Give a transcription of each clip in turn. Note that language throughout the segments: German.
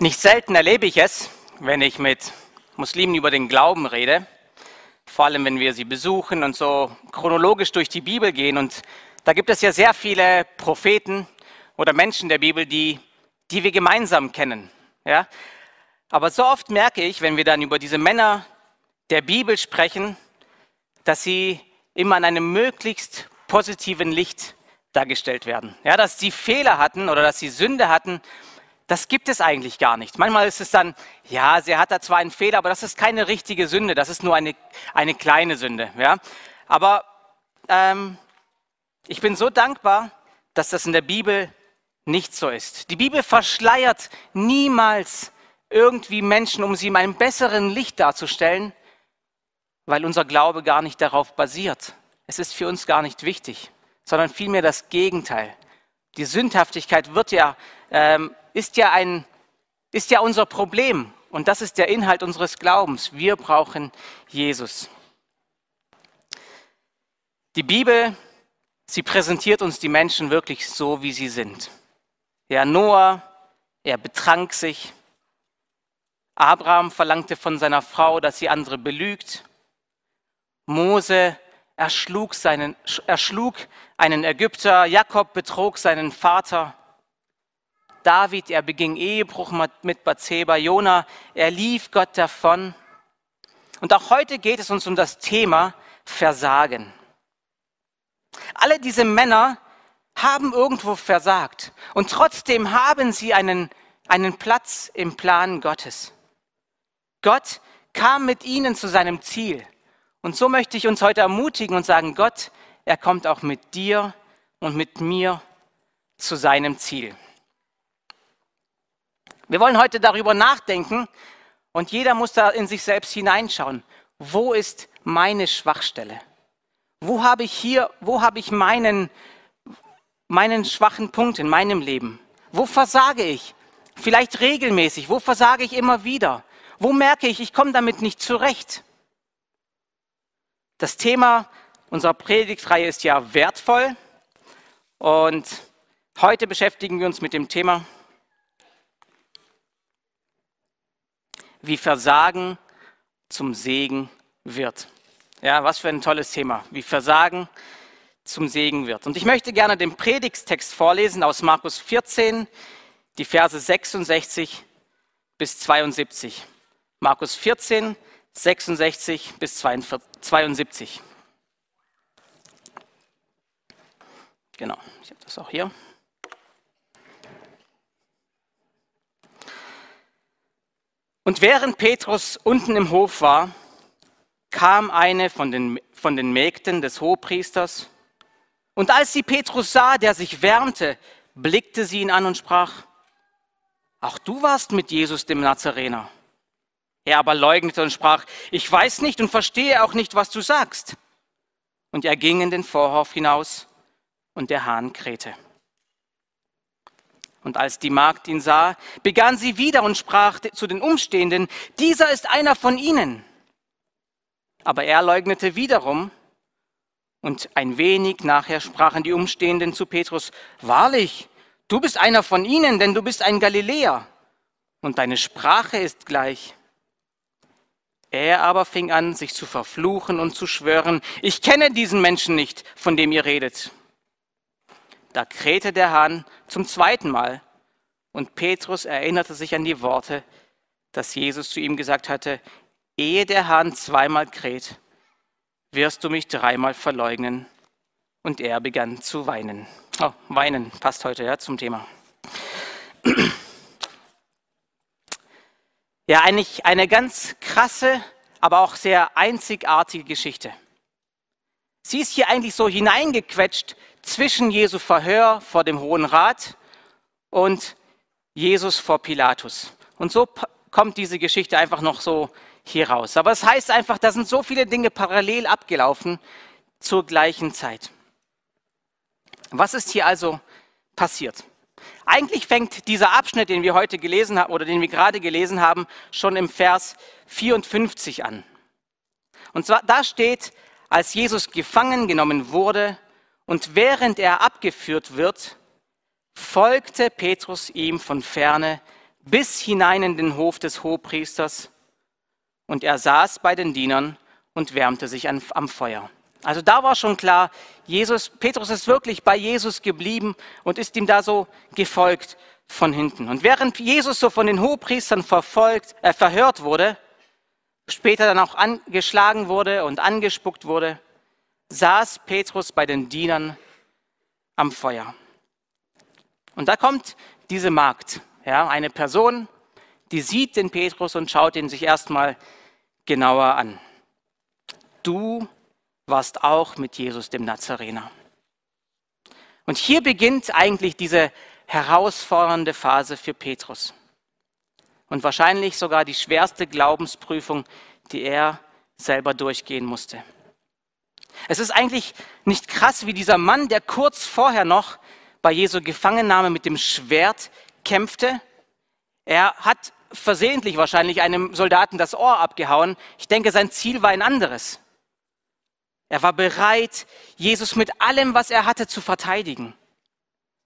Nicht selten erlebe ich es, wenn ich mit Muslimen über den Glauben rede, vor allem wenn wir sie besuchen und so chronologisch durch die Bibel gehen. Und da gibt es ja sehr viele Propheten oder Menschen der Bibel, die, die wir gemeinsam kennen. Ja? Aber so oft merke ich, wenn wir dann über diese Männer der Bibel sprechen, dass sie immer in einem möglichst positiven Licht dargestellt werden. Ja, dass sie Fehler hatten oder dass sie Sünde hatten das gibt es eigentlich gar nicht. Manchmal ist es dann, ja, sie hat da zwar einen Fehler, aber das ist keine richtige Sünde, das ist nur eine, eine kleine Sünde. Ja? Aber ähm, ich bin so dankbar, dass das in der Bibel nicht so ist. Die Bibel verschleiert niemals irgendwie Menschen, um sie in einem besseren Licht darzustellen, weil unser Glaube gar nicht darauf basiert. Es ist für uns gar nicht wichtig, sondern vielmehr das Gegenteil. Die Sündhaftigkeit wird ja ähm, ist ja, ein, ist ja unser Problem. Und das ist der Inhalt unseres Glaubens. Wir brauchen Jesus. Die Bibel, sie präsentiert uns die Menschen wirklich so, wie sie sind. Ja, Noah, er betrank sich. Abraham verlangte von seiner Frau, dass sie andere belügt. Mose erschlug, seinen, erschlug einen Ägypter. Jakob betrog seinen Vater. David, er beging Ehebruch mit Bathseba, Jona, er lief Gott davon. Und auch heute geht es uns um das Thema Versagen. Alle diese Männer haben irgendwo versagt und trotzdem haben sie einen, einen Platz im Plan Gottes. Gott kam mit ihnen zu seinem Ziel. Und so möchte ich uns heute ermutigen und sagen, Gott, er kommt auch mit dir und mit mir zu seinem Ziel. Wir wollen heute darüber nachdenken und jeder muss da in sich selbst hineinschauen. Wo ist meine Schwachstelle? Wo habe ich hier, wo habe ich meinen, meinen schwachen Punkt in meinem Leben? Wo versage ich? Vielleicht regelmäßig. Wo versage ich immer wieder? Wo merke ich, ich komme damit nicht zurecht? Das Thema unserer Predigtreihe ist ja wertvoll und heute beschäftigen wir uns mit dem Thema wie Versagen zum Segen wird. Ja, was für ein tolles Thema, wie Versagen zum Segen wird. Und ich möchte gerne den Predigstext vorlesen aus Markus 14, die Verse 66 bis 72. Markus 14, 66 bis 72. Genau, ich habe das auch hier. Und während Petrus unten im Hof war, kam eine von den, von den Mägden des Hohepriesters. Und als sie Petrus sah, der sich wärmte, blickte sie ihn an und sprach, auch du warst mit Jesus dem Nazarener. Er aber leugnete und sprach, ich weiß nicht und verstehe auch nicht, was du sagst. Und er ging in den Vorhof hinaus und der Hahn krähte. Und als die Magd ihn sah, begann sie wieder und sprach zu den Umstehenden, dieser ist einer von ihnen. Aber er leugnete wiederum. Und ein wenig nachher sprachen die Umstehenden zu Petrus, wahrlich, du bist einer von ihnen, denn du bist ein Galiläer. Und deine Sprache ist gleich. Er aber fing an, sich zu verfluchen und zu schwören, ich kenne diesen Menschen nicht, von dem ihr redet. Da krähte der Hahn zum zweiten Mal. Und Petrus erinnerte sich an die Worte, dass Jesus zu ihm gesagt hatte, ehe der Hahn zweimal kräht, wirst du mich dreimal verleugnen. Und er begann zu weinen. Oh, weinen passt heute ja zum Thema. Ja, eigentlich eine ganz krasse, aber auch sehr einzigartige Geschichte. Sie ist hier eigentlich so hineingequetscht zwischen Jesu Verhör vor dem Hohen Rat und Jesus vor Pilatus. Und so kommt diese Geschichte einfach noch so hier raus. Aber es heißt einfach, da sind so viele Dinge parallel abgelaufen zur gleichen Zeit. Was ist hier also passiert? Eigentlich fängt dieser Abschnitt, den wir heute gelesen haben oder den wir gerade gelesen haben, schon im Vers 54 an. Und zwar da steht, als Jesus gefangen genommen wurde, und während er abgeführt wird, folgte Petrus ihm von ferne bis hinein in den Hof des Hohepriesters und er saß bei den Dienern und wärmte sich an, am Feuer. Also da war schon klar, Jesus, Petrus ist wirklich bei Jesus geblieben und ist ihm da so gefolgt von hinten. Und während Jesus so von den Hohepriestern verfolgt, äh, verhört wurde, später dann auch angeschlagen wurde und angespuckt wurde, saß Petrus bei den Dienern am Feuer. Und da kommt diese Magd, ja, eine Person, die sieht den Petrus und schaut ihn sich erstmal genauer an. Du warst auch mit Jesus dem Nazarener. Und hier beginnt eigentlich diese herausfordernde Phase für Petrus. Und wahrscheinlich sogar die schwerste Glaubensprüfung, die er selber durchgehen musste. Es ist eigentlich nicht krass, wie dieser Mann, der kurz vorher noch bei Jesu Gefangennahme mit dem Schwert kämpfte. Er hat versehentlich wahrscheinlich einem Soldaten das Ohr abgehauen. Ich denke, sein Ziel war ein anderes. Er war bereit, Jesus mit allem, was er hatte, zu verteidigen.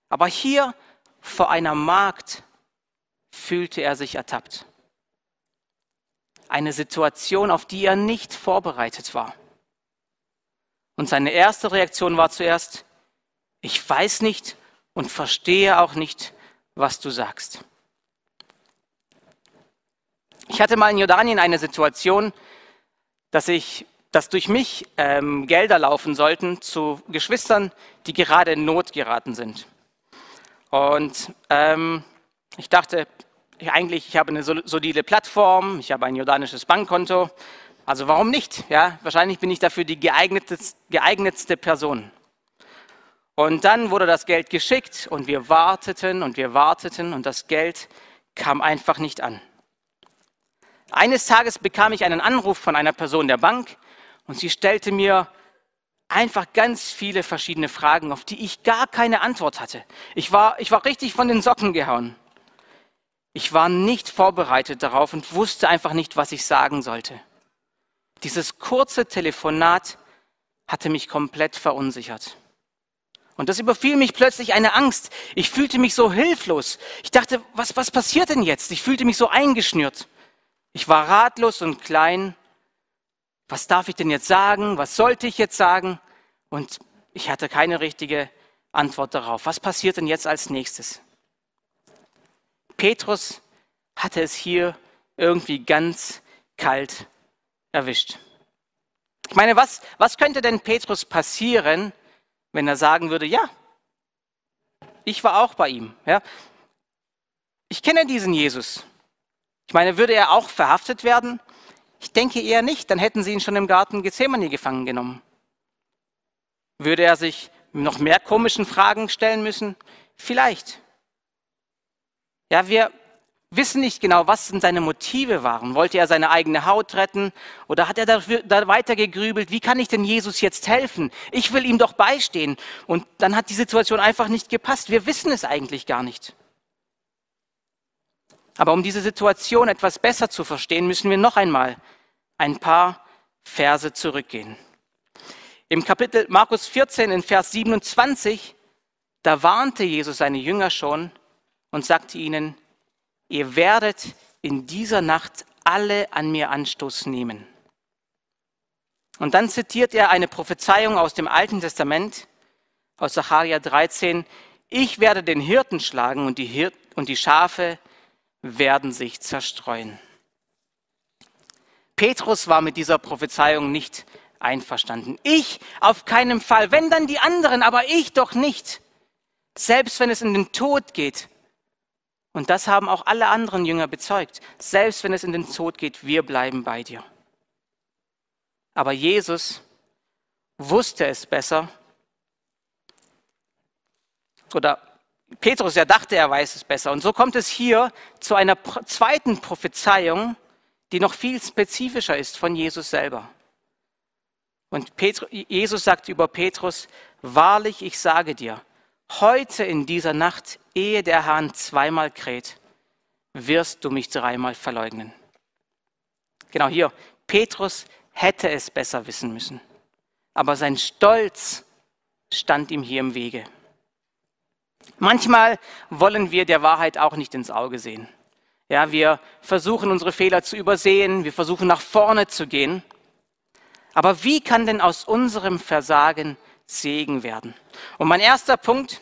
Aber hier vor einer Magd fühlte er sich ertappt. Eine Situation, auf die er nicht vorbereitet war. Und seine erste Reaktion war zuerst, ich weiß nicht und verstehe auch nicht, was du sagst. Ich hatte mal in Jordanien eine Situation, dass ich, dass durch mich ähm, Gelder laufen sollten zu Geschwistern, die gerade in Not geraten sind. Und ähm, ich dachte, eigentlich, ich habe eine solide Plattform, ich habe ein jordanisches Bankkonto, also warum nicht? Ja, wahrscheinlich bin ich dafür die geeignetste Person. Und dann wurde das Geld geschickt und wir warteten und wir warteten und das Geld kam einfach nicht an. Eines Tages bekam ich einen Anruf von einer Person der Bank und sie stellte mir einfach ganz viele verschiedene Fragen, auf die ich gar keine Antwort hatte. Ich war, ich war richtig von den Socken gehauen. Ich war nicht vorbereitet darauf und wusste einfach nicht, was ich sagen sollte. Dieses kurze Telefonat hatte mich komplett verunsichert. Und das überfiel mich plötzlich eine Angst. Ich fühlte mich so hilflos. Ich dachte, was, was passiert denn jetzt? Ich fühlte mich so eingeschnürt. Ich war ratlos und klein. Was darf ich denn jetzt sagen? Was sollte ich jetzt sagen? Und ich hatte keine richtige Antwort darauf. Was passiert denn jetzt als nächstes? Petrus hatte es hier irgendwie ganz kalt erwischt. Ich meine, was, was könnte denn Petrus passieren, wenn er sagen würde, ja, ich war auch bei ihm. Ja? Ich kenne diesen Jesus. Ich meine, würde er auch verhaftet werden? Ich denke eher nicht, dann hätten sie ihn schon im Garten Gethsemane gefangen genommen. Würde er sich noch mehr komischen Fragen stellen müssen? Vielleicht. Ja, wir, wissen nicht genau, was denn seine Motive waren. Wollte er seine eigene Haut retten oder hat er da weiter gegrübelt, wie kann ich denn Jesus jetzt helfen? Ich will ihm doch beistehen. Und dann hat die Situation einfach nicht gepasst. Wir wissen es eigentlich gar nicht. Aber um diese Situation etwas besser zu verstehen, müssen wir noch einmal ein paar Verse zurückgehen. Im Kapitel Markus 14 in Vers 27, da warnte Jesus seine Jünger schon und sagte ihnen, ihr werdet in dieser Nacht alle an mir Anstoß nehmen. Und dann zitiert er eine Prophezeiung aus dem Alten Testament, aus Sacharja 13. Ich werde den Hirten schlagen und die, Hir und die Schafe werden sich zerstreuen. Petrus war mit dieser Prophezeiung nicht einverstanden. Ich auf keinen Fall, wenn dann die anderen, aber ich doch nicht. Selbst wenn es in den Tod geht, und das haben auch alle anderen Jünger bezeugt. Selbst wenn es in den Tod geht, wir bleiben bei dir. Aber Jesus wusste es besser. Oder Petrus, er dachte, er weiß es besser. Und so kommt es hier zu einer zweiten Prophezeiung, die noch viel spezifischer ist von Jesus selber. Und Petrus, Jesus sagt über Petrus, wahrlich, ich sage dir, heute in dieser Nacht, ehe der Hahn zweimal kräht, wirst du mich dreimal verleugnen. Genau hier, Petrus hätte es besser wissen müssen, aber sein Stolz stand ihm hier im Wege. Manchmal wollen wir der Wahrheit auch nicht ins Auge sehen. Ja, wir versuchen unsere Fehler zu übersehen, wir versuchen nach vorne zu gehen. Aber wie kann denn aus unserem Versagen Segen werden? Und mein erster Punkt,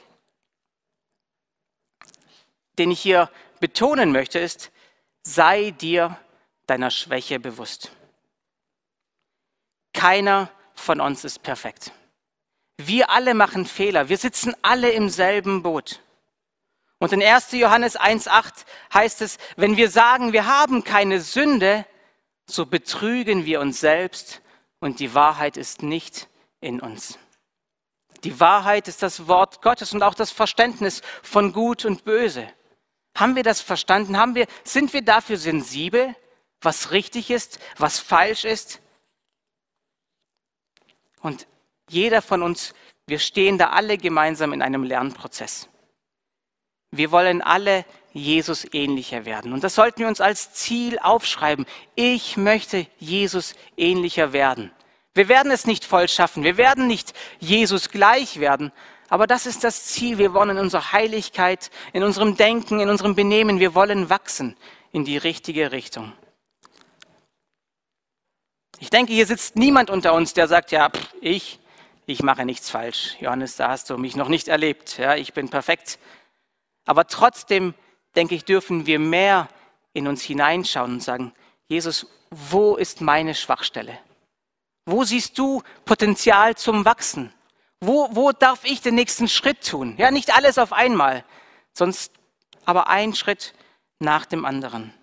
den ich hier betonen möchte, ist, sei dir deiner Schwäche bewusst. Keiner von uns ist perfekt. Wir alle machen Fehler. Wir sitzen alle im selben Boot. Und in 1. Johannes 1.8 heißt es, wenn wir sagen, wir haben keine Sünde, so betrügen wir uns selbst und die Wahrheit ist nicht in uns. Die Wahrheit ist das Wort Gottes und auch das Verständnis von Gut und Böse. Haben wir das verstanden? Haben wir, sind wir dafür sensibel, was richtig ist, was falsch ist? Und jeder von uns, wir stehen da alle gemeinsam in einem Lernprozess. Wir wollen alle Jesus ähnlicher werden. Und das sollten wir uns als Ziel aufschreiben. Ich möchte Jesus ähnlicher werden. Wir werden es nicht voll schaffen. Wir werden nicht Jesus gleich werden. Aber das ist das Ziel. Wir wollen in unserer Heiligkeit, in unserem Denken, in unserem Benehmen, wir wollen wachsen in die richtige Richtung. Ich denke, hier sitzt niemand unter uns, der sagt, ja, ich, ich mache nichts falsch. Johannes, da hast du mich noch nicht erlebt. Ja, ich bin perfekt. Aber trotzdem, denke ich, dürfen wir mehr in uns hineinschauen und sagen, Jesus, wo ist meine Schwachstelle? Wo siehst du Potenzial zum Wachsen? Wo, wo darf ich den nächsten Schritt tun? Ja, nicht alles auf einmal, sonst aber ein Schritt nach dem anderen.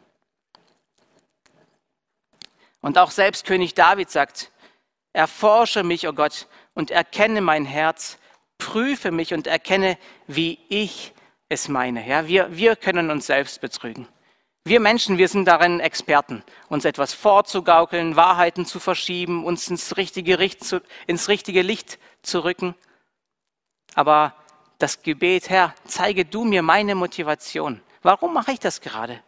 Und auch selbst König David sagt, erforsche mich, o oh Gott, und erkenne mein Herz, prüfe mich und erkenne, wie ich es meine. Ja, wir, wir können uns selbst betrügen. Wir Menschen, wir sind darin Experten, uns etwas vorzugaukeln, Wahrheiten zu verschieben, uns ins richtige, zu, ins richtige Licht zu rücken. Aber das Gebet, Herr, zeige du mir meine Motivation. Warum mache ich das gerade?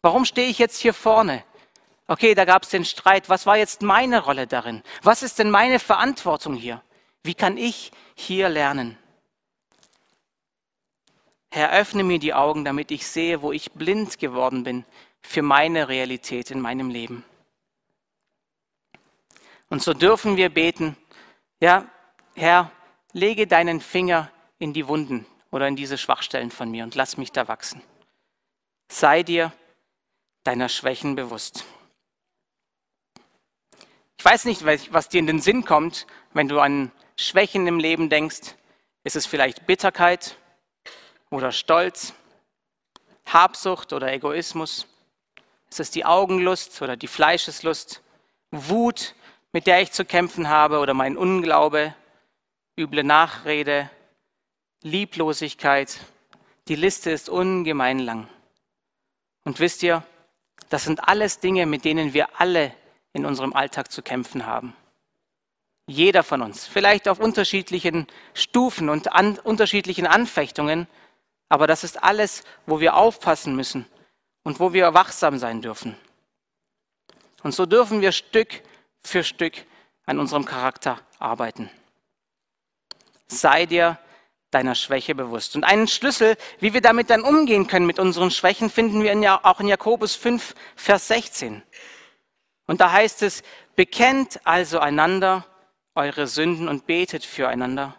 Warum stehe ich jetzt hier vorne? Okay, da gab es den Streit. Was war jetzt meine Rolle darin? Was ist denn meine Verantwortung hier? Wie kann ich hier lernen? Herr, öffne mir die Augen, damit ich sehe, wo ich blind geworden bin für meine Realität in meinem Leben. Und so dürfen wir beten, ja, Herr, lege deinen Finger in die Wunden oder in diese Schwachstellen von mir und lass mich da wachsen. Sei dir deiner Schwächen bewusst. Ich weiß nicht, was dir in den Sinn kommt, wenn du an Schwächen im Leben denkst. Ist es vielleicht Bitterkeit? Oder Stolz, Habsucht oder Egoismus? Ist es die Augenlust oder die Fleischeslust, Wut, mit der ich zu kämpfen habe oder mein Unglaube, üble Nachrede, Lieblosigkeit? Die Liste ist ungemein lang. Und wisst ihr, das sind alles Dinge, mit denen wir alle in unserem Alltag zu kämpfen haben. Jeder von uns, vielleicht auf unterschiedlichen Stufen und an unterschiedlichen Anfechtungen, aber das ist alles, wo wir aufpassen müssen und wo wir wachsam sein dürfen. Und so dürfen wir Stück für Stück an unserem Charakter arbeiten. Sei dir deiner Schwäche bewusst. Und einen Schlüssel, wie wir damit dann umgehen können mit unseren Schwächen, finden wir in, auch in Jakobus 5, Vers 16. Und da heißt es, bekennt also einander eure Sünden und betet füreinander,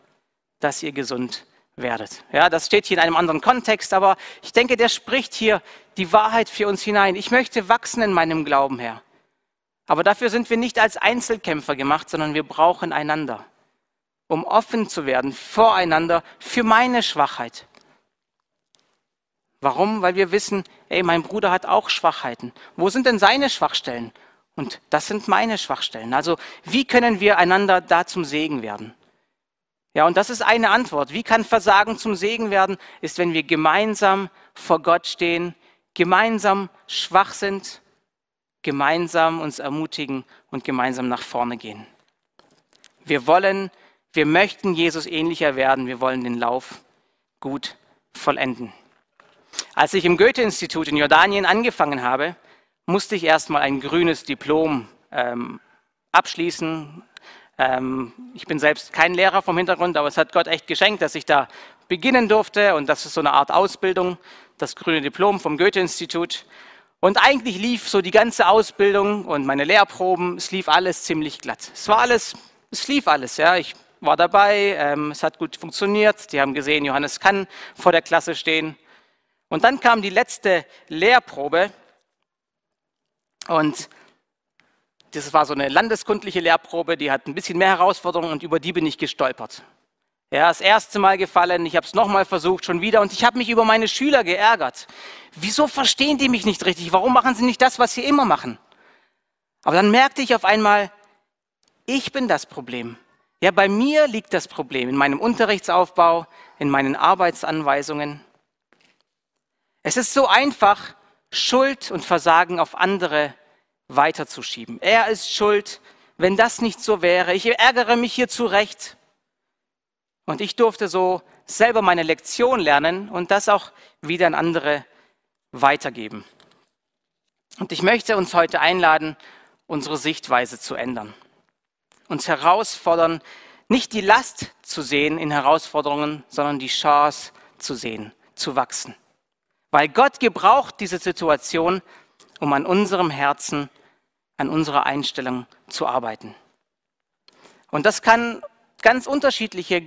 dass ihr gesund werdet. Ja, das steht hier in einem anderen Kontext, aber ich denke, der spricht hier die Wahrheit für uns hinein. Ich möchte wachsen in meinem Glauben, Herr. Aber dafür sind wir nicht als Einzelkämpfer gemacht, sondern wir brauchen einander, um offen zu werden voreinander für meine Schwachheit. Warum? Weil wir wissen, ey, mein Bruder hat auch Schwachheiten. Wo sind denn seine Schwachstellen? Und das sind meine Schwachstellen. Also wie können wir einander da zum Segen werden? Ja, und das ist eine Antwort. Wie kann Versagen zum Segen werden? Ist, wenn wir gemeinsam vor Gott stehen, gemeinsam schwach sind, gemeinsam uns ermutigen und gemeinsam nach vorne gehen. Wir wollen, wir möchten Jesus ähnlicher werden. Wir wollen den Lauf gut vollenden. Als ich im Goethe-Institut in Jordanien angefangen habe, musste ich erstmal ein grünes Diplom ähm, abschließen, ähm, ich bin selbst kein Lehrer vom Hintergrund, aber es hat Gott echt geschenkt, dass ich da beginnen durfte. Und das ist so eine Art Ausbildung, das grüne Diplom vom Goethe-Institut. Und eigentlich lief so die ganze Ausbildung und meine Lehrproben, es lief alles ziemlich glatt. Es war alles, es lief alles, ja. Ich war dabei, ähm, es hat gut funktioniert. Die haben gesehen, Johannes kann vor der Klasse stehen. Und dann kam die letzte Lehrprobe und das war so eine landeskundliche Lehrprobe, die hat ein bisschen mehr Herausforderungen und über die bin ich gestolpert. Ja, das erste Mal gefallen, ich habe es nochmal versucht, schon wieder und ich habe mich über meine Schüler geärgert. Wieso verstehen die mich nicht richtig? Warum machen sie nicht das, was sie immer machen? Aber dann merkte ich auf einmal, ich bin das Problem. Ja, bei mir liegt das Problem in meinem Unterrichtsaufbau, in meinen Arbeitsanweisungen. Es ist so einfach, Schuld und Versagen auf andere weiterzuschieben. Er ist schuld, wenn das nicht so wäre. Ich ärgere mich hier zurecht. Und ich durfte so selber meine Lektion lernen und das auch wieder an andere weitergeben. Und ich möchte uns heute einladen, unsere Sichtweise zu ändern. Uns herausfordern, nicht die Last zu sehen in Herausforderungen, sondern die Chance zu sehen, zu wachsen. Weil Gott gebraucht diese Situation, um an unserem Herzen, an unserer Einstellung zu arbeiten. Und das kann ganz unterschiedliche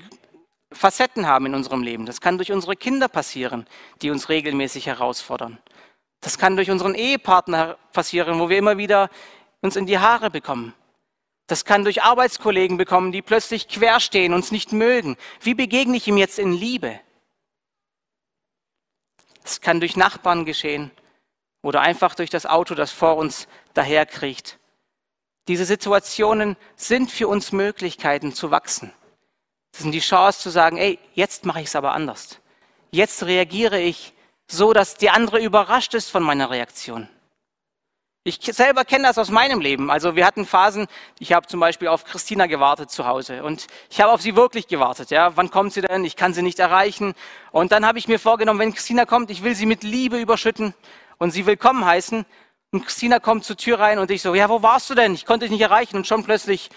Facetten haben in unserem Leben. Das kann durch unsere Kinder passieren, die uns regelmäßig herausfordern. Das kann durch unseren Ehepartner passieren, wo wir immer wieder uns in die Haare bekommen. Das kann durch Arbeitskollegen bekommen, die plötzlich querstehen, uns nicht mögen. Wie begegne ich ihm jetzt in Liebe? Es kann durch Nachbarn geschehen oder einfach durch das Auto, das vor uns daherkriecht. Diese Situationen sind für uns Möglichkeiten zu wachsen. Das sind die Chance zu sagen, ey, jetzt mache ich es aber anders. Jetzt reagiere ich so, dass die andere überrascht ist von meiner Reaktion. Ich selber kenne das aus meinem Leben. Also wir hatten Phasen, ich habe zum Beispiel auf Christina gewartet zu Hause und ich habe auf sie wirklich gewartet. Ja, wann kommt sie denn? Ich kann sie nicht erreichen. Und dann habe ich mir vorgenommen, wenn Christina kommt, ich will sie mit Liebe überschütten und sie willkommen heißen. Und Christina kommt zur Tür rein und ich so, ja, wo warst du denn? Ich konnte dich nicht erreichen und schon plötzlich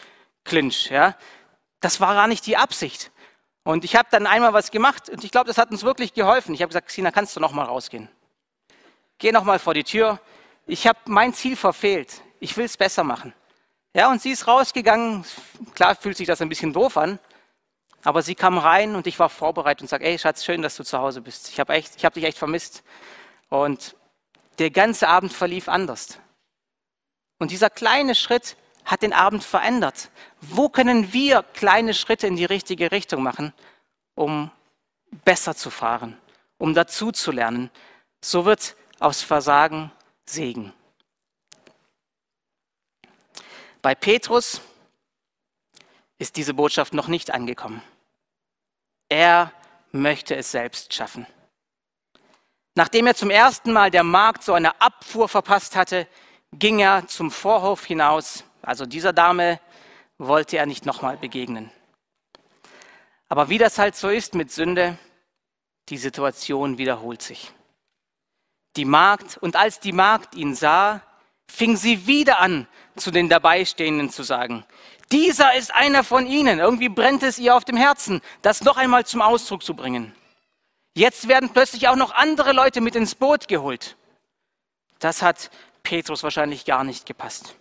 Clinch. Ja, das war gar nicht die Absicht. Und ich habe dann einmal was gemacht und ich glaube, das hat uns wirklich geholfen. Ich habe gesagt, Sina, kannst du noch mal rausgehen? Geh noch mal vor die Tür. Ich habe mein Ziel verfehlt. Ich will es besser machen. Ja, und sie ist rausgegangen. Klar fühlt sich das ein bisschen doof an, aber sie kam rein und ich war vorbereitet und sagte, ey Schatz, schön, dass du zu Hause bist. Ich habe echt, dich echt vermisst. Und der ganze Abend verlief anders. Und dieser kleine Schritt hat den Abend verändert. Wo können wir kleine Schritte in die richtige Richtung machen, um besser zu fahren, um dazu zu lernen? So wird aus Versagen Segen. Bei Petrus ist diese Botschaft noch nicht angekommen. Er möchte es selbst schaffen. Nachdem er zum ersten Mal der Markt so eine Abfuhr verpasst hatte, ging er zum Vorhof hinaus also dieser Dame wollte er nicht nochmal begegnen. Aber wie das halt so ist mit Sünde, die Situation wiederholt sich. Die Magd, und als die Magd ihn sah, fing sie wieder an, zu den Dabeistehenden zu sagen, dieser ist einer von ihnen. Irgendwie brennt es ihr auf dem Herzen, das noch einmal zum Ausdruck zu bringen. Jetzt werden plötzlich auch noch andere Leute mit ins Boot geholt. Das hat Petrus wahrscheinlich gar nicht gepasst.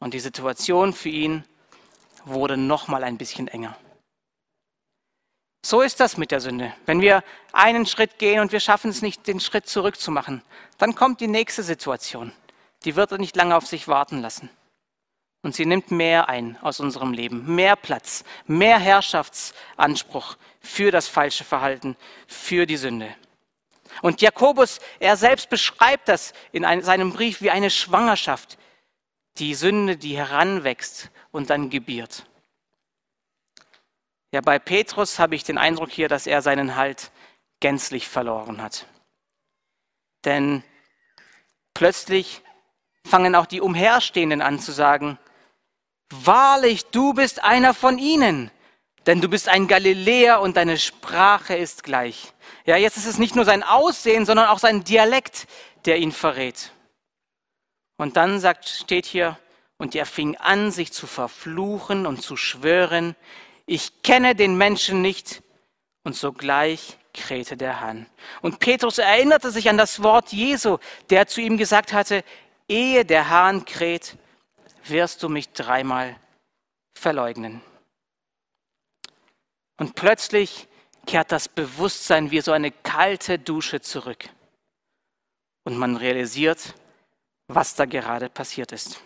Und die Situation für ihn wurde noch mal ein bisschen enger. So ist das mit der Sünde. Wenn wir einen Schritt gehen und wir schaffen es nicht, den Schritt zurückzumachen, dann kommt die nächste Situation. Die wird nicht lange auf sich warten lassen. Und sie nimmt mehr ein aus unserem Leben, mehr Platz, mehr Herrschaftsanspruch für das falsche Verhalten, für die Sünde. Und Jakobus, er selbst beschreibt das in seinem Brief wie eine Schwangerschaft, die Sünde, die heranwächst und dann gebiert. Ja, bei Petrus habe ich den Eindruck hier, dass er seinen Halt gänzlich verloren hat. Denn plötzlich fangen auch die Umherstehenden an zu sagen, wahrlich, du bist einer von ihnen, denn du bist ein Galiläer und deine Sprache ist gleich. Ja, jetzt ist es nicht nur sein Aussehen, sondern auch sein Dialekt, der ihn verrät. Und dann sagt, steht hier, und er fing an, sich zu verfluchen und zu schwören, ich kenne den Menschen nicht, und sogleich krähte der Hahn. Und Petrus erinnerte sich an das Wort Jesu, der zu ihm gesagt hatte, ehe der Hahn kräht, wirst du mich dreimal verleugnen. Und plötzlich kehrt das Bewusstsein wie so eine kalte Dusche zurück. Und man realisiert, was da gerade passiert ist.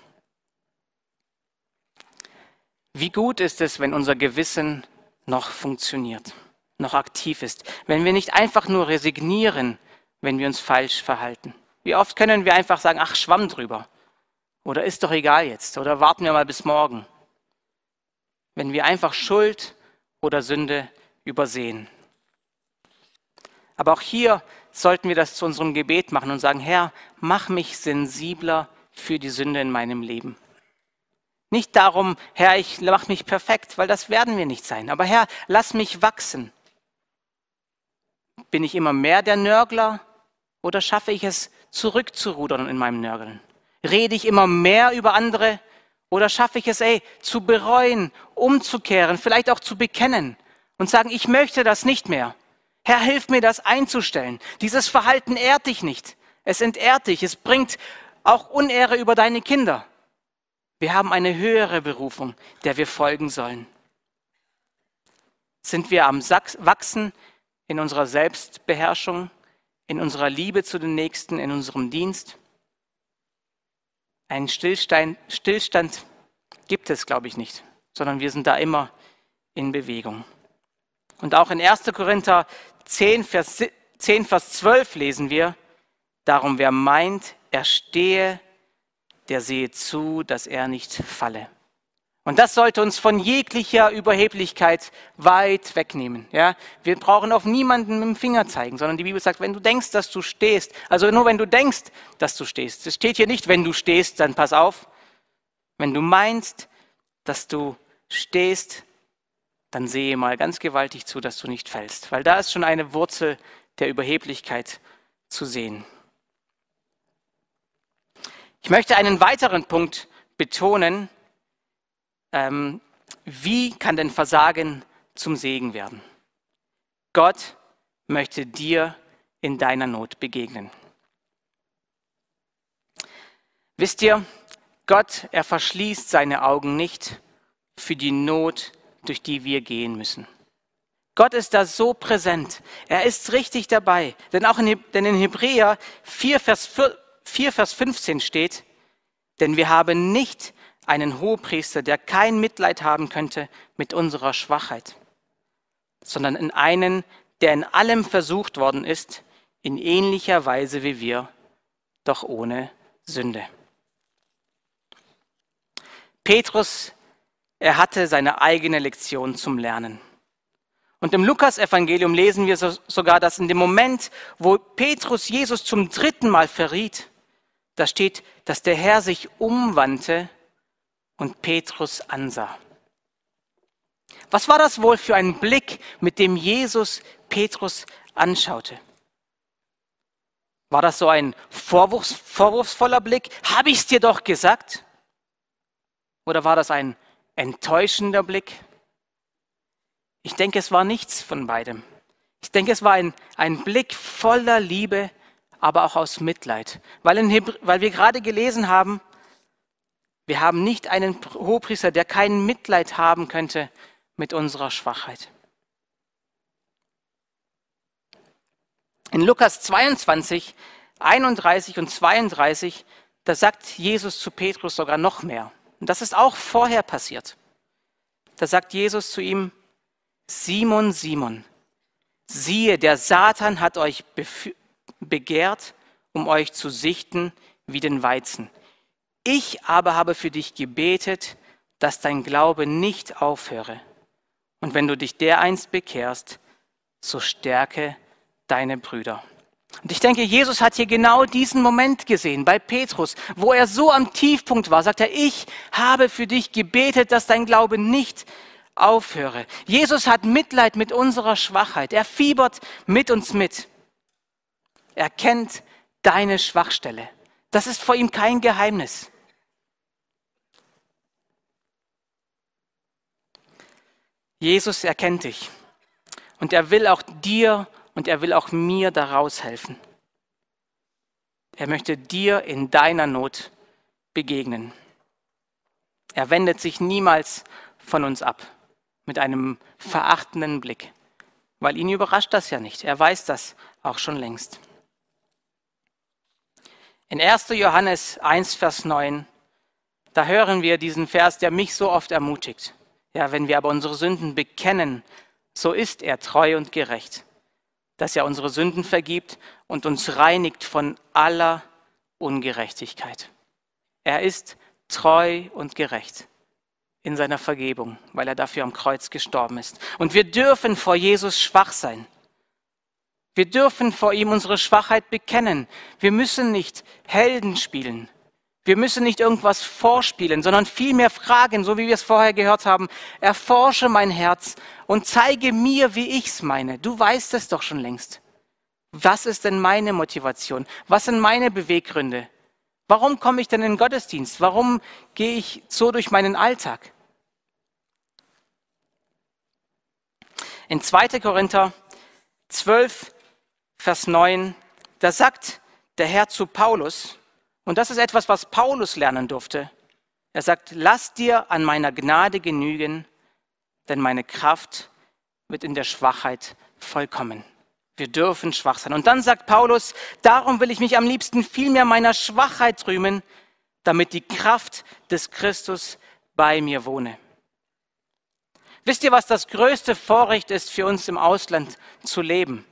Wie gut ist es, wenn unser Gewissen noch funktioniert, noch aktiv ist, wenn wir nicht einfach nur resignieren, wenn wir uns falsch verhalten. Wie oft können wir einfach sagen, ach, schwamm drüber. Oder ist doch egal jetzt. Oder warten wir mal bis morgen. Wenn wir einfach Schuld oder Sünde übersehen. Aber auch hier sollten wir das zu unserem Gebet machen und sagen, Herr, mach mich sensibler für die Sünde in meinem Leben. Nicht darum, Herr, ich mach mich perfekt, weil das werden wir nicht sein. Aber Herr, lass mich wachsen. Bin ich immer mehr der Nörgler oder schaffe ich es, zurückzurudern in meinem Nörgeln? Rede ich immer mehr über andere oder schaffe ich es, ey, zu bereuen, umzukehren, vielleicht auch zu bekennen und sagen, ich möchte das nicht mehr. Herr, hilf mir das einzustellen. Dieses Verhalten ehrt dich nicht. Es entehrt dich. Es bringt auch Unehre über deine Kinder. Wir haben eine höhere Berufung, der wir folgen sollen. Sind wir am Wachsen in unserer Selbstbeherrschung, in unserer Liebe zu den Nächsten, in unserem Dienst? Einen Stillstand, Stillstand gibt es, glaube ich, nicht, sondern wir sind da immer in Bewegung. Und auch in 1. Korinther 10 Vers, 10, Vers 12 lesen wir, darum wer meint, er stehe, der sehe zu, dass er nicht falle. Und das sollte uns von jeglicher Überheblichkeit weit wegnehmen. Ja? Wir brauchen auf niemanden mit dem Finger zeigen, sondern die Bibel sagt, wenn du denkst, dass du stehst, also nur wenn du denkst, dass du stehst. Es steht hier nicht, wenn du stehst, dann pass auf. Wenn du meinst, dass du stehst, dann sehe mal ganz gewaltig zu, dass du nicht fällst, weil da ist schon eine Wurzel der Überheblichkeit zu sehen. Ich möchte einen weiteren Punkt betonen, ähm, wie kann denn Versagen zum Segen werden? Gott möchte dir in deiner Not begegnen. Wisst ihr, Gott, er verschließt seine Augen nicht für die Not, durch die wir gehen müssen. Gott ist da so präsent. Er ist richtig dabei. Denn auch in, denn in Hebräer 4 Vers, 4, Vers 15 steht, denn wir haben nicht einen Hohepriester, der kein Mitleid haben könnte mit unserer Schwachheit, sondern in einen, der in allem versucht worden ist, in ähnlicher Weise wie wir, doch ohne Sünde. Petrus, er hatte seine eigene Lektion zum Lernen. Und im Lukas-Evangelium lesen wir sogar, dass in dem Moment, wo Petrus Jesus zum dritten Mal verriet, da steht, dass der Herr sich umwandte und Petrus ansah. Was war das wohl für ein Blick, mit dem Jesus Petrus anschaute? War das so ein Vorwurfs, vorwurfsvoller Blick? Habe ich es dir doch gesagt? Oder war das ein enttäuschender Blick? Ich denke, es war nichts von beidem. Ich denke, es war ein, ein Blick voller Liebe, aber auch aus Mitleid. Weil, in weil wir gerade gelesen haben, wir haben nicht einen Hohepriester, der kein Mitleid haben könnte mit unserer Schwachheit. In Lukas 22, 31 und 32, da sagt Jesus zu Petrus sogar noch mehr. Und das ist auch vorher passiert. Da sagt Jesus zu ihm, Simon, Simon, siehe, der Satan hat euch begehrt, um euch zu sichten wie den Weizen. Ich aber habe für dich gebetet, dass dein Glaube nicht aufhöre. Und wenn du dich dereinst bekehrst, so stärke deine Brüder. Und ich denke, Jesus hat hier genau diesen Moment gesehen bei Petrus, wo er so am Tiefpunkt war, sagt er, ich habe für dich gebetet, dass dein Glaube nicht aufhöre. Jesus hat Mitleid mit unserer Schwachheit. Er fiebert mit uns mit. Er kennt deine Schwachstelle. Das ist vor ihm kein Geheimnis. Jesus erkennt dich und er will auch dir und er will auch mir daraus helfen. Er möchte dir in deiner Not begegnen. Er wendet sich niemals von uns ab mit einem verachtenden Blick, weil ihn überrascht das ja nicht. Er weiß das auch schon längst. In 1. Johannes 1, Vers 9, da hören wir diesen Vers, der mich so oft ermutigt. Ja, wenn wir aber unsere Sünden bekennen, so ist er treu und gerecht, dass er unsere Sünden vergibt und uns reinigt von aller Ungerechtigkeit. Er ist treu und gerecht in seiner Vergebung, weil er dafür am Kreuz gestorben ist. Und wir dürfen vor Jesus schwach sein. Wir dürfen vor ihm unsere Schwachheit bekennen. Wir müssen nicht Helden spielen. Wir müssen nicht irgendwas vorspielen, sondern vielmehr fragen, so wie wir es vorher gehört haben, erforsche mein Herz und zeige mir, wie ich's meine. Du weißt es doch schon längst. Was ist denn meine Motivation? Was sind meine Beweggründe? Warum komme ich denn in den Gottesdienst? Warum gehe ich so durch meinen Alltag? In 2. Korinther 12, Vers 9, da sagt der Herr zu Paulus, und das ist etwas, was Paulus lernen durfte. Er sagt, lass dir an meiner Gnade genügen, denn meine Kraft wird in der Schwachheit vollkommen. Wir dürfen schwach sein. Und dann sagt Paulus, darum will ich mich am liebsten vielmehr meiner Schwachheit rühmen, damit die Kraft des Christus bei mir wohne. Wisst ihr, was das größte Vorrecht ist für uns im Ausland zu leben?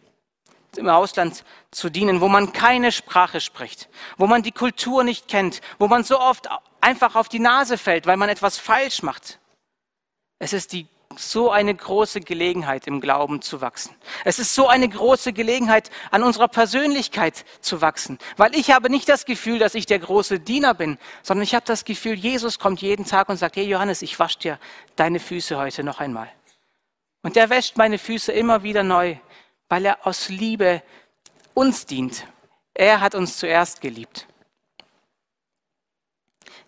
Im Ausland zu dienen, wo man keine Sprache spricht, wo man die Kultur nicht kennt, wo man so oft einfach auf die Nase fällt, weil man etwas falsch macht. Es ist die, so eine große Gelegenheit, im Glauben zu wachsen. Es ist so eine große Gelegenheit, an unserer Persönlichkeit zu wachsen, weil ich habe nicht das Gefühl, dass ich der große Diener bin, sondern ich habe das Gefühl, Jesus kommt jeden Tag und sagt, hey Johannes, ich wasche dir deine Füße heute noch einmal. Und er wäscht meine Füße immer wieder neu weil er aus Liebe uns dient. Er hat uns zuerst geliebt.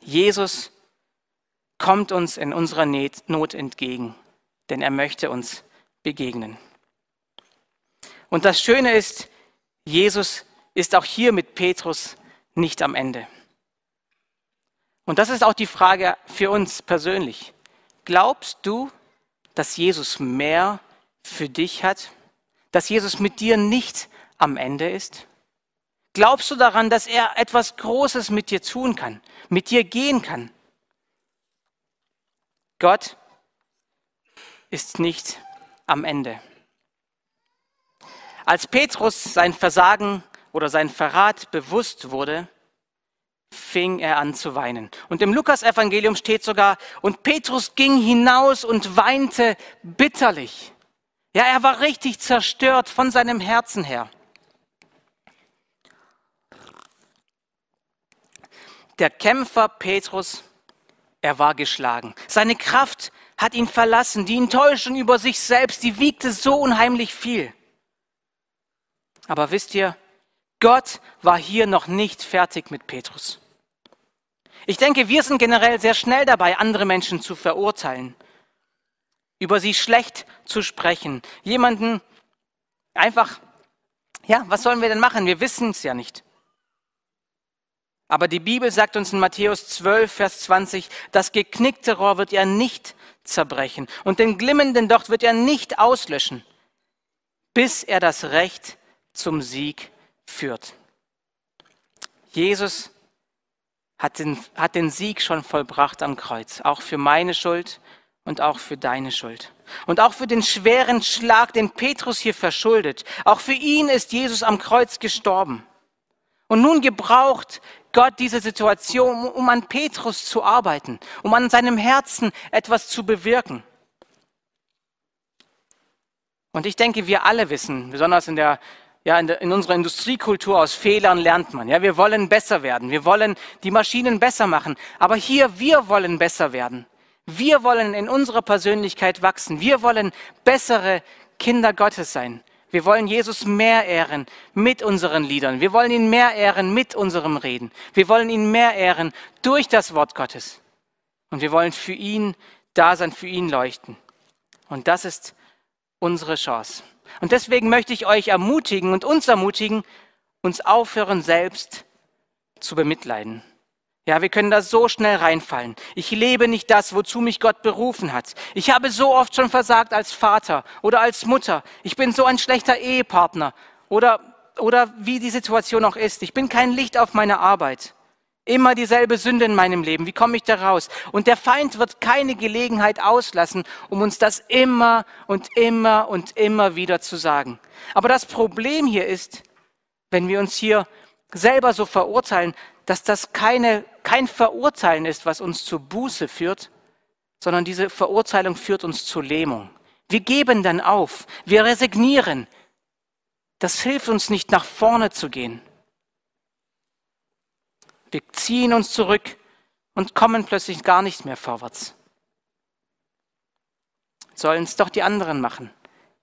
Jesus kommt uns in unserer Not entgegen, denn er möchte uns begegnen. Und das Schöne ist, Jesus ist auch hier mit Petrus nicht am Ende. Und das ist auch die Frage für uns persönlich. Glaubst du, dass Jesus mehr für dich hat? Dass Jesus mit dir nicht am Ende ist? Glaubst du daran, dass er etwas Großes mit dir tun kann, mit dir gehen kann? Gott ist nicht am Ende. Als Petrus sein Versagen oder sein Verrat bewusst wurde, fing er an zu weinen. Und im Lukasevangelium steht sogar, und Petrus ging hinaus und weinte bitterlich. Ja, er war richtig zerstört von seinem Herzen her. Der Kämpfer Petrus, er war geschlagen. Seine Kraft hat ihn verlassen. Die Enttäuschung über sich selbst, die wiegte so unheimlich viel. Aber wisst ihr, Gott war hier noch nicht fertig mit Petrus. Ich denke, wir sind generell sehr schnell dabei, andere Menschen zu verurteilen über sie schlecht zu sprechen. Jemanden einfach, ja, was sollen wir denn machen? Wir wissen es ja nicht. Aber die Bibel sagt uns in Matthäus 12, Vers 20, das geknickte Rohr wird er nicht zerbrechen und den glimmenden Docht wird er nicht auslöschen, bis er das Recht zum Sieg führt. Jesus hat den, hat den Sieg schon vollbracht am Kreuz, auch für meine Schuld und auch für deine Schuld. Und auch für den schweren Schlag, den Petrus hier verschuldet. Auch für ihn ist Jesus am Kreuz gestorben. Und nun gebraucht Gott diese Situation, um an Petrus zu arbeiten, um an seinem Herzen etwas zu bewirken. Und ich denke, wir alle wissen, besonders in der ja, in, der, in, unserer Industriekultur aus Fehlern lernt man. Ja, wir wollen besser werden. Wir wollen die Maschinen besser machen. Aber hier, wir wollen besser werden. Wir wollen in unserer Persönlichkeit wachsen. Wir wollen bessere Kinder Gottes sein. Wir wollen Jesus mehr ehren mit unseren Liedern. Wir wollen ihn mehr ehren mit unserem Reden. Wir wollen ihn mehr ehren durch das Wort Gottes. Und wir wollen für ihn da sein, für ihn leuchten. Und das ist unsere Chance. Und deswegen möchte ich euch ermutigen und uns ermutigen, uns aufhören, selbst zu bemitleiden. Ja, wir können da so schnell reinfallen. Ich lebe nicht das, wozu mich Gott berufen hat. Ich habe so oft schon versagt als Vater oder als Mutter. Ich bin so ein schlechter Ehepartner oder, oder wie die Situation auch ist. Ich bin kein Licht auf meiner Arbeit. Immer dieselbe Sünde in meinem Leben. Wie komme ich da raus? Und der Feind wird keine Gelegenheit auslassen, um uns das immer und immer und immer wieder zu sagen. Aber das Problem hier ist, wenn wir uns hier selber so verurteilen, dass das keine, kein Verurteilen ist, was uns zur Buße führt, sondern diese Verurteilung führt uns zur Lähmung. Wir geben dann auf, wir resignieren. Das hilft uns nicht nach vorne zu gehen. Wir ziehen uns zurück und kommen plötzlich gar nicht mehr vorwärts. Sollen es doch die anderen machen.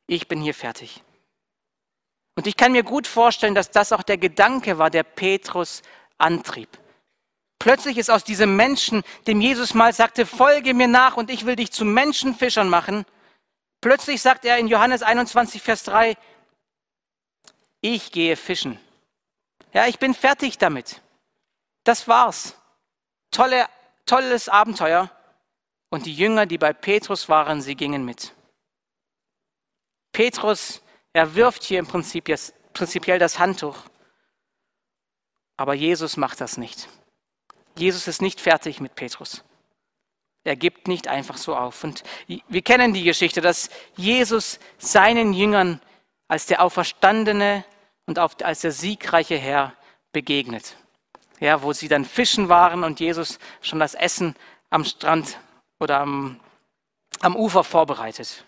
Ich bin hier fertig. Und ich kann mir gut vorstellen, dass das auch der Gedanke war, der Petrus antrieb. Plötzlich ist aus diesem Menschen, dem Jesus mal sagte, folge mir nach und ich will dich zu Menschenfischern machen, plötzlich sagt er in Johannes 21, Vers 3, ich gehe fischen. Ja, ich bin fertig damit. Das war's. Tolle, tolles Abenteuer. Und die Jünger, die bei Petrus waren, sie gingen mit. Petrus, er wirft hier im Prinzip jetzt, prinzipiell das Handtuch. Aber Jesus macht das nicht. Jesus ist nicht fertig mit Petrus. Er gibt nicht einfach so auf. Und wir kennen die Geschichte, dass Jesus seinen Jüngern als der auferstandene und als der siegreiche Herr begegnet ja, wo sie dann fischen waren und Jesus schon das Essen am Strand oder am, am Ufer vorbereitet.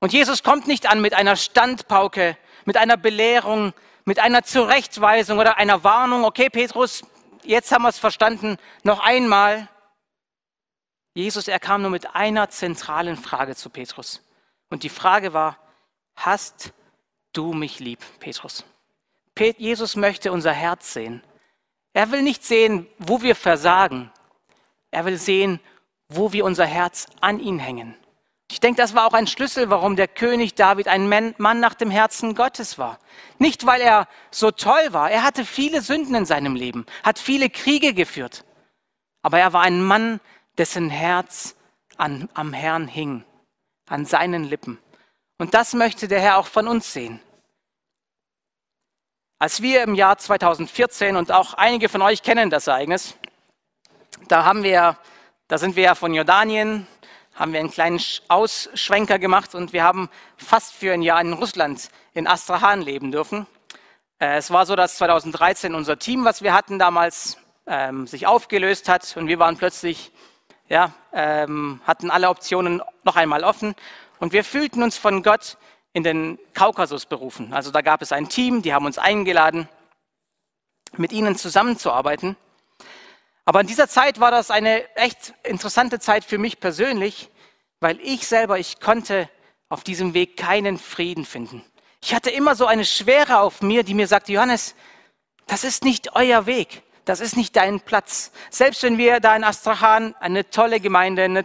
Und Jesus kommt nicht an mit einer Standpauke, mit einer Belehrung, mit einer Zurechtweisung oder einer Warnung. Okay, Petrus, jetzt haben wir es verstanden. Noch einmal. Jesus, er kam nur mit einer zentralen Frage zu Petrus. Und die Frage war, hast du mich lieb, Petrus? Jesus möchte unser Herz sehen. Er will nicht sehen, wo wir versagen. Er will sehen, wo wir unser Herz an ihn hängen. Ich denke, das war auch ein Schlüssel, warum der König David ein Mann nach dem Herzen Gottes war. Nicht, weil er so toll war. Er hatte viele Sünden in seinem Leben, hat viele Kriege geführt. Aber er war ein Mann, dessen Herz an, am Herrn hing, an seinen Lippen. Und das möchte der Herr auch von uns sehen. Als wir im Jahr 2014, und auch einige von euch kennen das Ereignis, da haben wir, da sind wir ja von Jordanien, haben wir einen kleinen Ausschwenker gemacht und wir haben fast für ein Jahr in Russland, in Astrahan leben dürfen. Äh, es war so, dass 2013 unser Team, was wir hatten damals, ähm, sich aufgelöst hat und wir waren plötzlich, ja, ähm, hatten alle Optionen noch einmal offen und wir fühlten uns von Gott in den Kaukasus berufen. Also da gab es ein Team, die haben uns eingeladen, mit ihnen zusammenzuarbeiten. Aber in dieser Zeit war das eine echt interessante Zeit für mich persönlich, weil ich selber, ich konnte auf diesem Weg keinen Frieden finden. Ich hatte immer so eine Schwere auf mir, die mir sagte, Johannes, das ist nicht euer Weg, das ist nicht dein Platz. Selbst wenn wir da in Astrachan eine tolle Gemeinde, eine,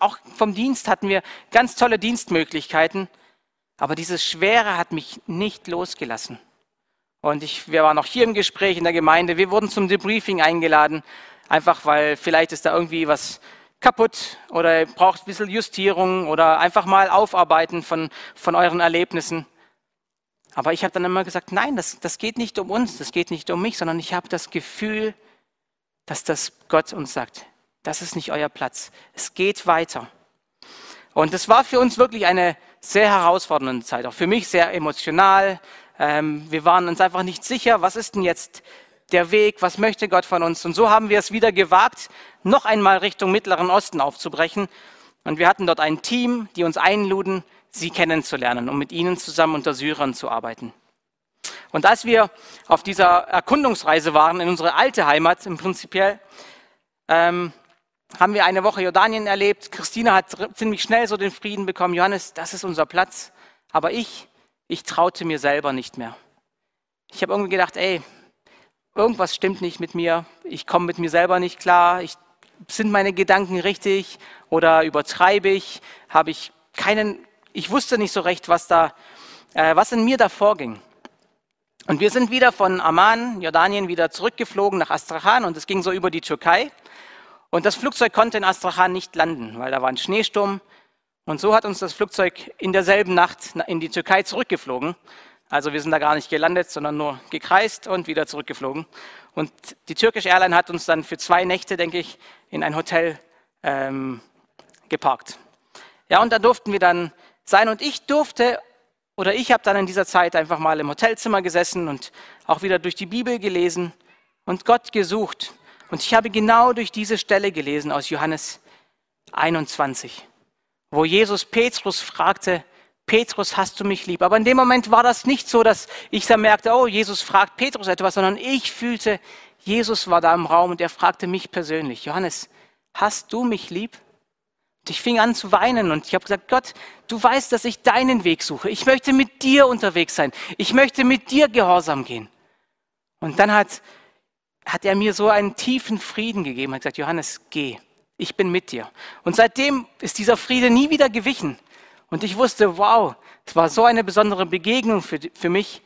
auch vom Dienst hatten wir ganz tolle Dienstmöglichkeiten, aber dieses Schwere hat mich nicht losgelassen. Und ich, wir waren auch hier im Gespräch in der Gemeinde. Wir wurden zum Debriefing eingeladen, einfach weil vielleicht ist da irgendwie was kaputt oder braucht ein bisschen Justierung oder einfach mal aufarbeiten von, von euren Erlebnissen. Aber ich habe dann immer gesagt, nein, das, das geht nicht um uns, das geht nicht um mich, sondern ich habe das Gefühl, dass das Gott uns sagt, das ist nicht euer Platz. Es geht weiter. Und es war für uns wirklich eine sehr herausfordernde Zeit, auch für mich sehr emotional. Ähm, wir waren uns einfach nicht sicher, was ist denn jetzt der Weg, was möchte Gott von uns. Und so haben wir es wieder gewagt, noch einmal Richtung Mittleren Osten aufzubrechen. Und wir hatten dort ein Team, die uns einluden, sie kennenzulernen, um mit ihnen zusammen unter Syrern zu arbeiten. Und als wir auf dieser Erkundungsreise waren, in unsere alte Heimat im Prinzipiell, ähm, haben wir eine Woche Jordanien erlebt. Christina hat ziemlich schnell so den Frieden bekommen. Johannes, das ist unser Platz. Aber ich, ich traute mir selber nicht mehr. Ich habe irgendwie gedacht, ey, irgendwas stimmt nicht mit mir. Ich komme mit mir selber nicht klar. Ich, sind meine Gedanken richtig oder übertreibe ich? Habe ich keinen, ich wusste nicht so recht, was da, äh, was in mir da vorging. Und wir sind wieder von Amman, Jordanien, wieder zurückgeflogen nach Astrachan und es ging so über die Türkei. Und das Flugzeug konnte in Astrachan nicht landen, weil da war ein Schneesturm. Und so hat uns das Flugzeug in derselben Nacht in die Türkei zurückgeflogen. Also wir sind da gar nicht gelandet, sondern nur gekreist und wieder zurückgeflogen. Und die türkische Airline hat uns dann für zwei Nächte, denke ich, in ein Hotel ähm, geparkt. Ja, und da durften wir dann sein. Und ich durfte oder ich habe dann in dieser Zeit einfach mal im Hotelzimmer gesessen und auch wieder durch die Bibel gelesen und Gott gesucht. Und ich habe genau durch diese Stelle gelesen aus Johannes 21, wo Jesus Petrus fragte, Petrus, hast du mich lieb? Aber in dem Moment war das nicht so, dass ich da merkte, oh, Jesus fragt Petrus etwas, sondern ich fühlte, Jesus war da im Raum und er fragte mich persönlich, Johannes, hast du mich lieb? Und ich fing an zu weinen und ich habe gesagt, Gott, du weißt, dass ich deinen Weg suche. Ich möchte mit dir unterwegs sein. Ich möchte mit dir gehorsam gehen. Und dann hat, hat er mir so einen tiefen Frieden gegeben. Hat gesagt, Johannes, geh. Ich bin mit dir. Und seitdem ist dieser Friede nie wieder gewichen. Und ich wusste, wow, es war so eine besondere Begegnung für, für mich.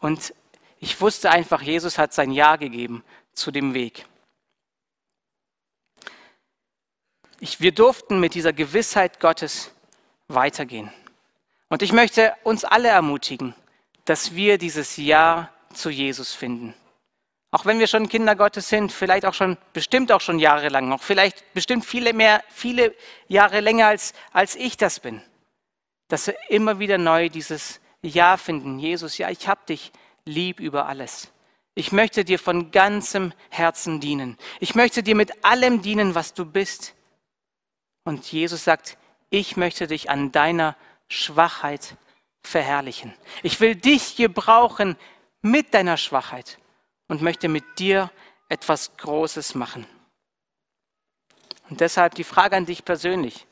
Und ich wusste einfach, Jesus hat sein Ja gegeben zu dem Weg. Ich, wir durften mit dieser Gewissheit Gottes weitergehen. Und ich möchte uns alle ermutigen, dass wir dieses Ja zu Jesus finden. Auch wenn wir schon Kinder Gottes sind, vielleicht auch schon, bestimmt auch schon jahrelang, noch vielleicht bestimmt viele mehr, viele Jahre länger als, als ich das bin, dass wir immer wieder neu dieses Ja finden. Jesus, ja, ich hab dich lieb über alles. Ich möchte dir von ganzem Herzen dienen. Ich möchte dir mit allem dienen, was du bist. Und Jesus sagt, ich möchte dich an deiner Schwachheit verherrlichen. Ich will dich gebrauchen mit deiner Schwachheit und möchte mit dir etwas Großes machen. Und deshalb die Frage an dich persönlich.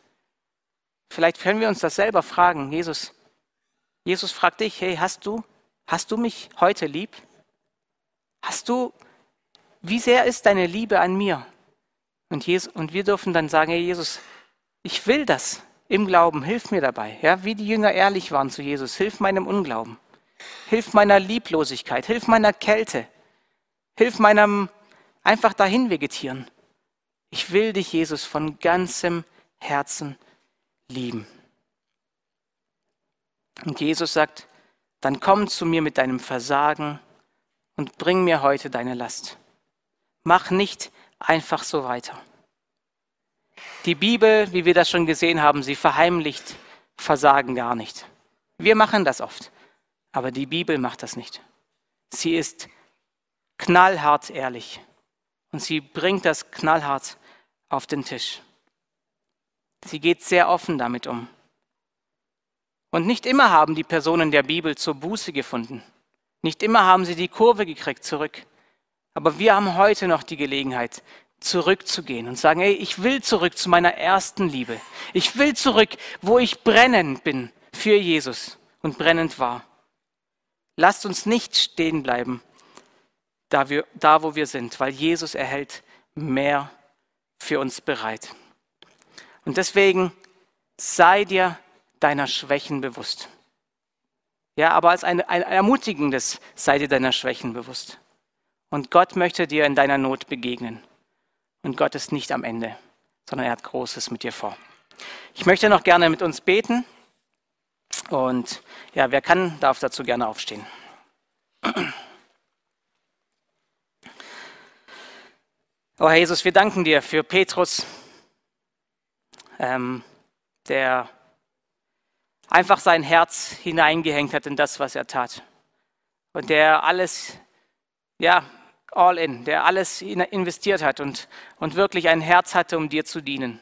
Vielleicht können wir uns das selber fragen. Jesus, Jesus fragt dich, hey, hast du, hast du mich heute lieb? Hast du, wie sehr ist deine Liebe an mir? Und, Jesus, und wir dürfen dann sagen, hey Jesus, ich will das im Glauben, hilf mir dabei. Ja, wie die Jünger ehrlich waren zu Jesus, hilf meinem Unglauben, hilf meiner Lieblosigkeit, hilf meiner Kälte, hilf meinem einfach dahin vegetieren. Ich will dich, Jesus, von ganzem Herzen lieben. Und Jesus sagt, dann komm zu mir mit deinem Versagen und bring mir heute deine Last. Mach nicht einfach so weiter. Die Bibel, wie wir das schon gesehen haben, sie verheimlicht Versagen gar nicht. Wir machen das oft, aber die Bibel macht das nicht. Sie ist knallhart ehrlich und sie bringt das knallhart auf den Tisch. Sie geht sehr offen damit um. Und nicht immer haben die Personen der Bibel zur Buße gefunden. Nicht immer haben sie die Kurve gekriegt zurück. Aber wir haben heute noch die Gelegenheit, zurückzugehen und sagen, hey, ich will zurück zu meiner ersten Liebe. Ich will zurück, wo ich brennend bin für Jesus und brennend war. Lasst uns nicht stehen bleiben, da, wir, da wo wir sind, weil Jesus erhält mehr für uns bereit. Und deswegen sei dir deiner Schwächen bewusst. Ja, aber als ein, ein ermutigendes sei dir deiner Schwächen bewusst. Und Gott möchte dir in deiner Not begegnen. Und Gott ist nicht am Ende, sondern er hat Großes mit dir vor. Ich möchte noch gerne mit uns beten. Und ja, wer kann, darf dazu gerne aufstehen. Oh Herr Jesus, wir danken dir für Petrus, ähm, der einfach sein Herz hineingehängt hat in das, was er tat. Und der alles, ja, all in, der alles investiert hat und, und wirklich ein Herz hatte, um dir zu dienen,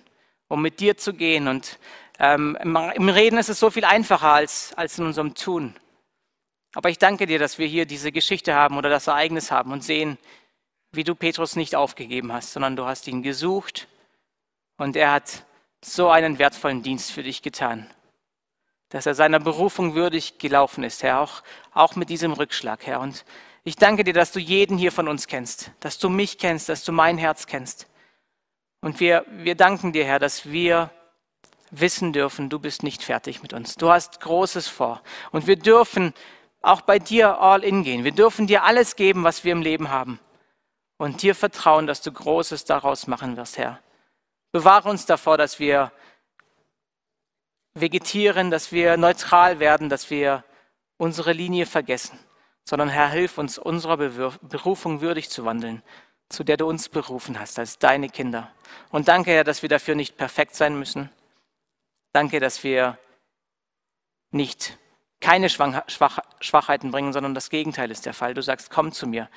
um mit dir zu gehen. Und ähm, im Reden ist es so viel einfacher als, als in unserem Tun. Aber ich danke dir, dass wir hier diese Geschichte haben oder das Ereignis haben und sehen, wie du Petrus nicht aufgegeben hast, sondern du hast ihn gesucht und er hat so einen wertvollen Dienst für dich getan, dass er seiner Berufung würdig gelaufen ist, Herr, auch, auch mit diesem Rückschlag, Herr. Und ich danke dir, dass du jeden hier von uns kennst, dass du mich kennst, dass du mein Herz kennst. Und wir, wir danken dir, Herr, dass wir wissen dürfen, du bist nicht fertig mit uns. Du hast Großes vor. Und wir dürfen auch bei dir all in gehen. Wir dürfen dir alles geben, was wir im Leben haben. Und dir vertrauen, dass du Großes daraus machen wirst, Herr. Bewahre uns davor, dass wir vegetieren, dass wir neutral werden, dass wir unsere Linie vergessen, sondern Herr, hilf uns, unserer Berufung würdig zu wandeln, zu der du uns berufen hast, als deine Kinder. Und danke, Herr, dass wir dafür nicht perfekt sein müssen. Danke, dass wir nicht keine Schwachheiten bringen, sondern das Gegenteil ist der Fall. Du sagst, komm zu mir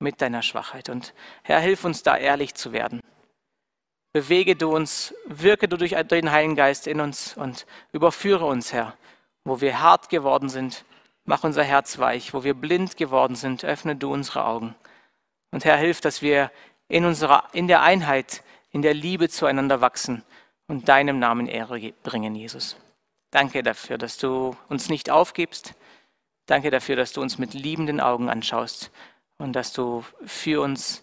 mit deiner Schwachheit. Und Herr, hilf uns da ehrlich zu werden. Bewege du uns, wirke du durch den Heiligen Geist in uns und überführe uns, Herr. Wo wir hart geworden sind, mach unser Herz weich. Wo wir blind geworden sind, öffne du unsere Augen. Und Herr, hilf, dass wir in, unserer, in der Einheit, in der Liebe zueinander wachsen und deinem Namen Ehre bringen, Jesus. Danke dafür, dass du uns nicht aufgibst. Danke dafür, dass du uns mit liebenden Augen anschaust und dass du für uns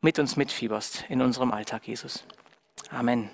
mit uns mitfieberst in unserem Alltag, Jesus. Amen.